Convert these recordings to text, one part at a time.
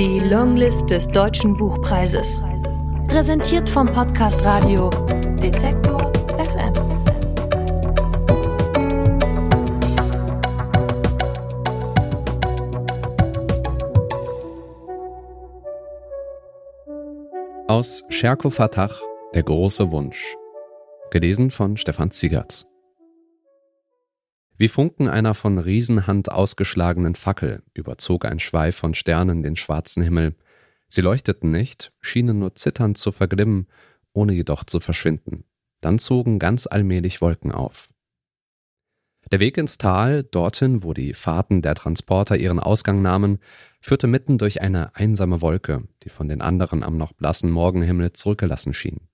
Die Longlist des Deutschen Buchpreises. Präsentiert vom Podcast Radio Detektor FM. Aus Scherko Fatach, Der große Wunsch. Gelesen von Stefan Ziegert. Wie Funken einer von Riesenhand ausgeschlagenen Fackel überzog ein Schweif von Sternen den schwarzen Himmel. Sie leuchteten nicht, schienen nur zitternd zu verglimmen, ohne jedoch zu verschwinden. Dann zogen ganz allmählich Wolken auf. Der Weg ins Tal, dorthin, wo die Fahrten der Transporter ihren Ausgang nahmen, führte mitten durch eine einsame Wolke, die von den anderen am noch blassen Morgenhimmel zurückgelassen schien.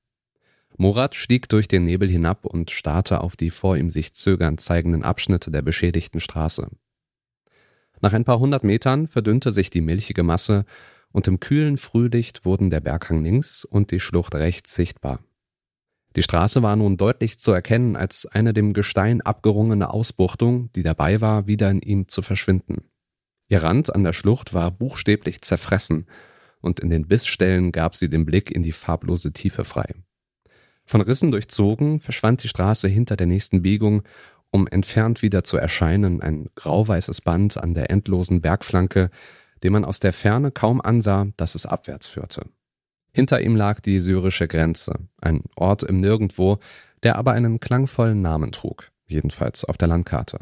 Murat stieg durch den Nebel hinab und starrte auf die vor ihm sich zögernd zeigenden Abschnitte der beschädigten Straße. Nach ein paar hundert Metern verdünnte sich die milchige Masse und im kühlen Frühlicht wurden der Berghang links und die Schlucht rechts sichtbar. Die Straße war nun deutlich zu erkennen als eine dem Gestein abgerungene Ausbuchtung, die dabei war, wieder in ihm zu verschwinden. Ihr Rand an der Schlucht war buchstäblich zerfressen, und in den Bissstellen gab sie den Blick in die farblose Tiefe frei. Von Rissen durchzogen verschwand die Straße hinter der nächsten Biegung, um entfernt wieder zu erscheinen, ein grauweißes Band an der endlosen Bergflanke, dem man aus der Ferne kaum ansah, dass es abwärts führte. Hinter ihm lag die syrische Grenze, ein Ort im Nirgendwo, der aber einen klangvollen Namen trug, jedenfalls auf der Landkarte.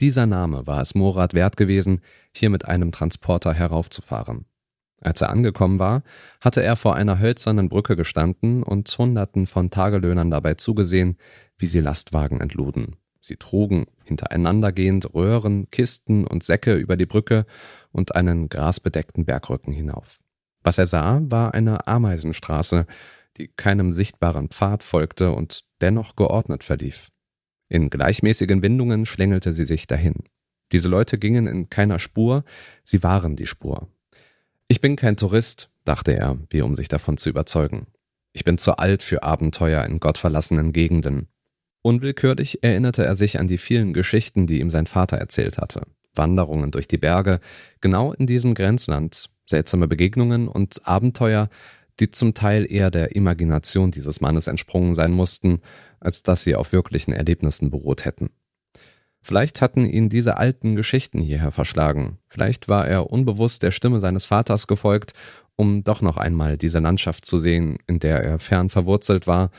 Dieser Name war es Morat wert gewesen, hier mit einem Transporter heraufzufahren. Als er angekommen war, hatte er vor einer hölzernen Brücke gestanden und Hunderten von Tagelöhnern dabei zugesehen, wie sie Lastwagen entluden. Sie trugen hintereinandergehend Röhren, Kisten und Säcke über die Brücke und einen grasbedeckten Bergrücken hinauf. Was er sah, war eine Ameisenstraße, die keinem sichtbaren Pfad folgte und dennoch geordnet verlief. In gleichmäßigen Windungen schlängelte sie sich dahin. Diese Leute gingen in keiner Spur, sie waren die Spur. Ich bin kein Tourist, dachte er, wie um sich davon zu überzeugen. Ich bin zu alt für Abenteuer in gottverlassenen Gegenden. Unwillkürlich erinnerte er sich an die vielen Geschichten, die ihm sein Vater erzählt hatte. Wanderungen durch die Berge, genau in diesem Grenzland, seltsame Begegnungen und Abenteuer, die zum Teil eher der Imagination dieses Mannes entsprungen sein mussten, als dass sie auf wirklichen Erlebnissen beruht hätten. Vielleicht hatten ihn diese alten Geschichten hierher verschlagen. Vielleicht war er unbewusst der Stimme seines Vaters gefolgt, um doch noch einmal diese Landschaft zu sehen, in der er fern verwurzelt war,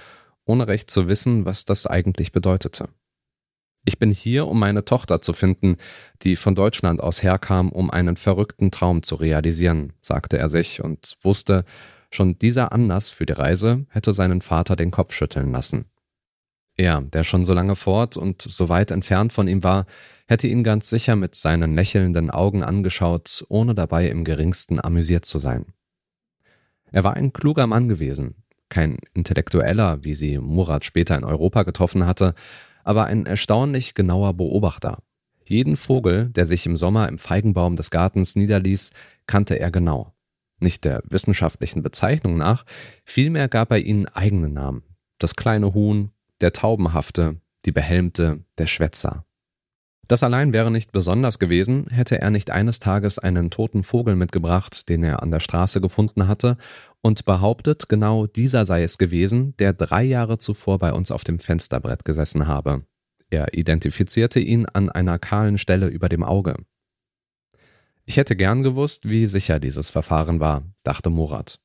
ohne recht zu wissen, was das eigentlich bedeutete. Ich bin hier, um meine Tochter zu finden, die von Deutschland aus herkam, um einen verrückten Traum zu realisieren, sagte er sich und wusste, schon dieser Anlass für die Reise hätte seinen Vater den Kopf schütteln lassen. Er, der schon so lange fort und so weit entfernt von ihm war, hätte ihn ganz sicher mit seinen lächelnden Augen angeschaut, ohne dabei im geringsten amüsiert zu sein. Er war ein kluger Mann gewesen, kein Intellektueller, wie sie Murat später in Europa getroffen hatte, aber ein erstaunlich genauer Beobachter. Jeden Vogel, der sich im Sommer im Feigenbaum des Gartens niederließ, kannte er genau. Nicht der wissenschaftlichen Bezeichnung nach, vielmehr gab er ihnen eigene Namen. Das kleine Huhn, der Taubenhafte, die Behelmte, der Schwätzer. Das allein wäre nicht besonders gewesen, hätte er nicht eines Tages einen toten Vogel mitgebracht, den er an der Straße gefunden hatte, und behauptet, genau dieser sei es gewesen, der drei Jahre zuvor bei uns auf dem Fensterbrett gesessen habe. Er identifizierte ihn an einer kahlen Stelle über dem Auge. Ich hätte gern gewusst, wie sicher dieses Verfahren war, dachte Murat.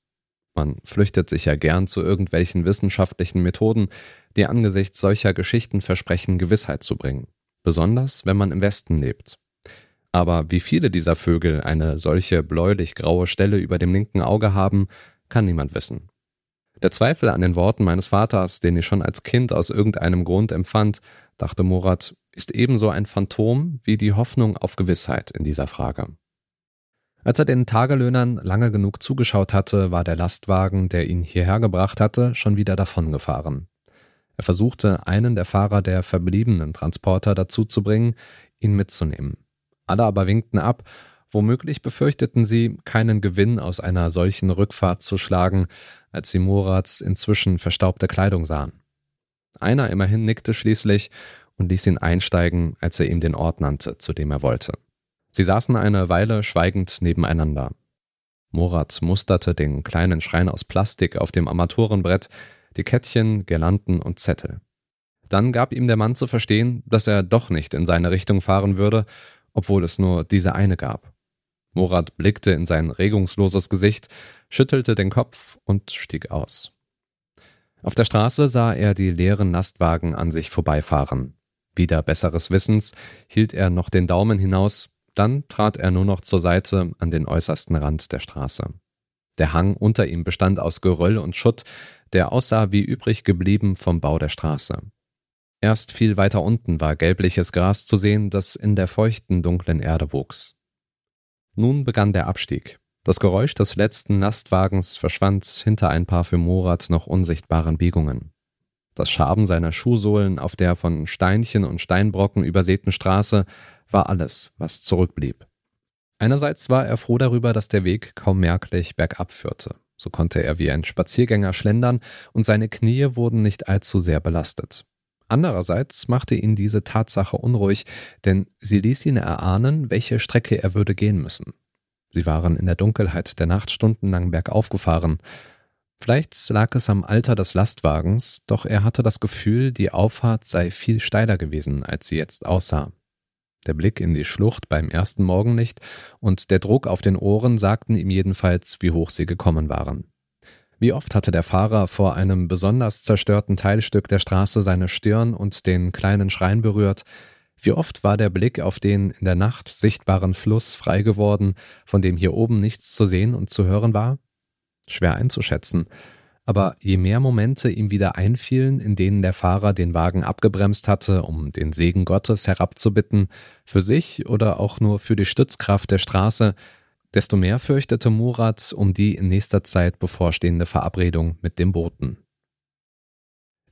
Man flüchtet sich ja gern zu irgendwelchen wissenschaftlichen Methoden, die angesichts solcher Geschichten versprechen, Gewissheit zu bringen. Besonders, wenn man im Westen lebt. Aber wie viele dieser Vögel eine solche bläulich-graue Stelle über dem linken Auge haben, kann niemand wissen. Der Zweifel an den Worten meines Vaters, den ich schon als Kind aus irgendeinem Grund empfand, dachte Murat, ist ebenso ein Phantom wie die Hoffnung auf Gewissheit in dieser Frage. Als er den Tagelöhnern lange genug zugeschaut hatte, war der Lastwagen, der ihn hierher gebracht hatte, schon wieder davongefahren. Er versuchte, einen der Fahrer der verbliebenen Transporter dazu zu bringen, ihn mitzunehmen. Alle aber winkten ab, womöglich befürchteten sie, keinen Gewinn aus einer solchen Rückfahrt zu schlagen, als sie Murats inzwischen verstaubte Kleidung sahen. Einer immerhin nickte schließlich und ließ ihn einsteigen, als er ihm den Ort nannte, zu dem er wollte. Sie saßen eine Weile schweigend nebeneinander. Morat musterte den kleinen Schrein aus Plastik auf dem Armaturenbrett, die Kettchen, Girlanden und Zettel. Dann gab ihm der Mann zu verstehen, dass er doch nicht in seine Richtung fahren würde, obwohl es nur diese eine gab. Morat blickte in sein regungsloses Gesicht, schüttelte den Kopf und stieg aus. Auf der Straße sah er die leeren Lastwagen an sich vorbeifahren. Wieder besseres Wissens hielt er noch den Daumen hinaus, dann trat er nur noch zur Seite an den äußersten Rand der Straße. Der Hang unter ihm bestand aus Geröll und Schutt, der aussah wie übrig geblieben vom Bau der Straße. Erst viel weiter unten war gelbliches Gras zu sehen, das in der feuchten, dunklen Erde wuchs. Nun begann der Abstieg. Das Geräusch des letzten Lastwagens verschwand hinter ein paar für Morat noch unsichtbaren Biegungen. Das Schaben seiner Schuhsohlen auf der von Steinchen und Steinbrocken übersäten Straße war alles, was zurückblieb. Einerseits war er froh darüber, dass der Weg kaum merklich bergab führte. So konnte er wie ein Spaziergänger schlendern und seine Knie wurden nicht allzu sehr belastet. Andererseits machte ihn diese Tatsache unruhig, denn sie ließ ihn erahnen, welche Strecke er würde gehen müssen. Sie waren in der Dunkelheit der Nacht stundenlang bergauf gefahren. Vielleicht lag es am Alter des Lastwagens, doch er hatte das Gefühl, die Auffahrt sei viel steiler gewesen, als sie jetzt aussah. Der Blick in die Schlucht beim ersten Morgenlicht und der Druck auf den Ohren sagten ihm jedenfalls, wie hoch sie gekommen waren. Wie oft hatte der Fahrer vor einem besonders zerstörten Teilstück der Straße seine Stirn und den kleinen Schrein berührt, wie oft war der Blick auf den in der Nacht sichtbaren Fluss frei geworden, von dem hier oben nichts zu sehen und zu hören war? Schwer einzuschätzen, aber je mehr Momente ihm wieder einfielen, in denen der Fahrer den Wagen abgebremst hatte, um den Segen Gottes herabzubitten, für sich oder auch nur für die Stützkraft der Straße, desto mehr fürchtete Murat um die in nächster Zeit bevorstehende Verabredung mit dem Boten.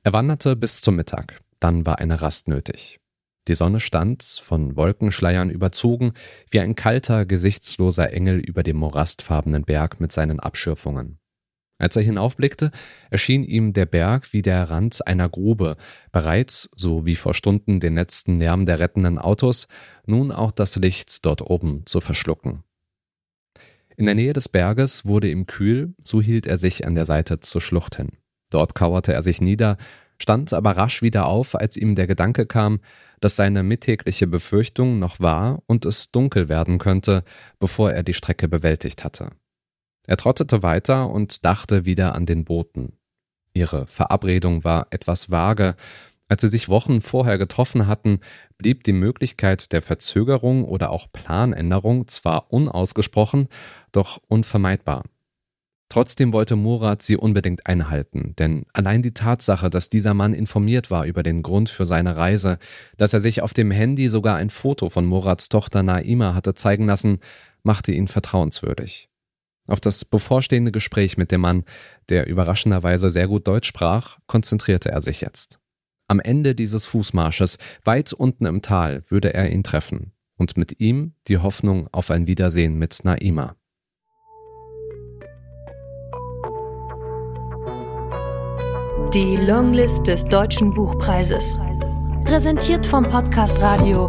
Er wanderte bis zum Mittag, dann war eine Rast nötig. Die Sonne stand, von Wolkenschleiern überzogen, wie ein kalter, gesichtsloser Engel über dem morastfarbenen Berg mit seinen Abschürfungen. Als er hinaufblickte, erschien ihm der Berg wie der Rand einer Grube, bereit, so wie vor Stunden den letzten Lärm der rettenden Autos, nun auch das Licht dort oben zu verschlucken. In der Nähe des Berges wurde ihm kühl, so hielt er sich an der Seite zur Schlucht hin. Dort kauerte er sich nieder, stand aber rasch wieder auf, als ihm der Gedanke kam, dass seine mittägliche Befürchtung noch wahr und es dunkel werden könnte, bevor er die Strecke bewältigt hatte. Er trottete weiter und dachte wieder an den Boten. Ihre Verabredung war etwas vage. Als sie sich Wochen vorher getroffen hatten, blieb die Möglichkeit der Verzögerung oder auch Planänderung zwar unausgesprochen, doch unvermeidbar. Trotzdem wollte Murat sie unbedingt einhalten, denn allein die Tatsache, dass dieser Mann informiert war über den Grund für seine Reise, dass er sich auf dem Handy sogar ein Foto von Murats Tochter Naima hatte zeigen lassen, machte ihn vertrauenswürdig. Auf das bevorstehende Gespräch mit dem Mann, der überraschenderweise sehr gut Deutsch sprach, konzentrierte er sich jetzt. Am Ende dieses Fußmarsches, weit unten im Tal, würde er ihn treffen und mit ihm die Hoffnung auf ein Wiedersehen mit Naima. Die Longlist des Deutschen Buchpreises. Präsentiert vom Podcast Radio